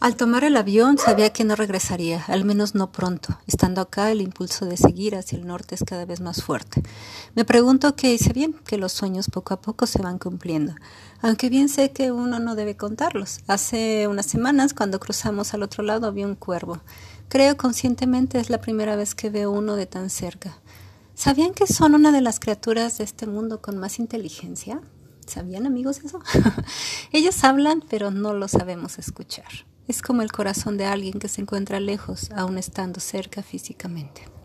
Al tomar el avión sabía que no regresaría, al menos no pronto. Estando acá, el impulso de seguir hacia el norte es cada vez más fuerte. Me pregunto qué hice bien, que los sueños poco a poco se van cumpliendo, aunque bien sé que uno no debe contarlos. Hace unas semanas, cuando cruzamos al otro lado, vi un cuervo. Creo conscientemente es la primera vez que veo uno de tan cerca. ¿Sabían que son una de las criaturas de este mundo con más inteligencia? ¿Sabían amigos eso? Ellos hablan, pero no lo sabemos escuchar. Es como el corazón de alguien que se encuentra lejos, aún estando cerca físicamente.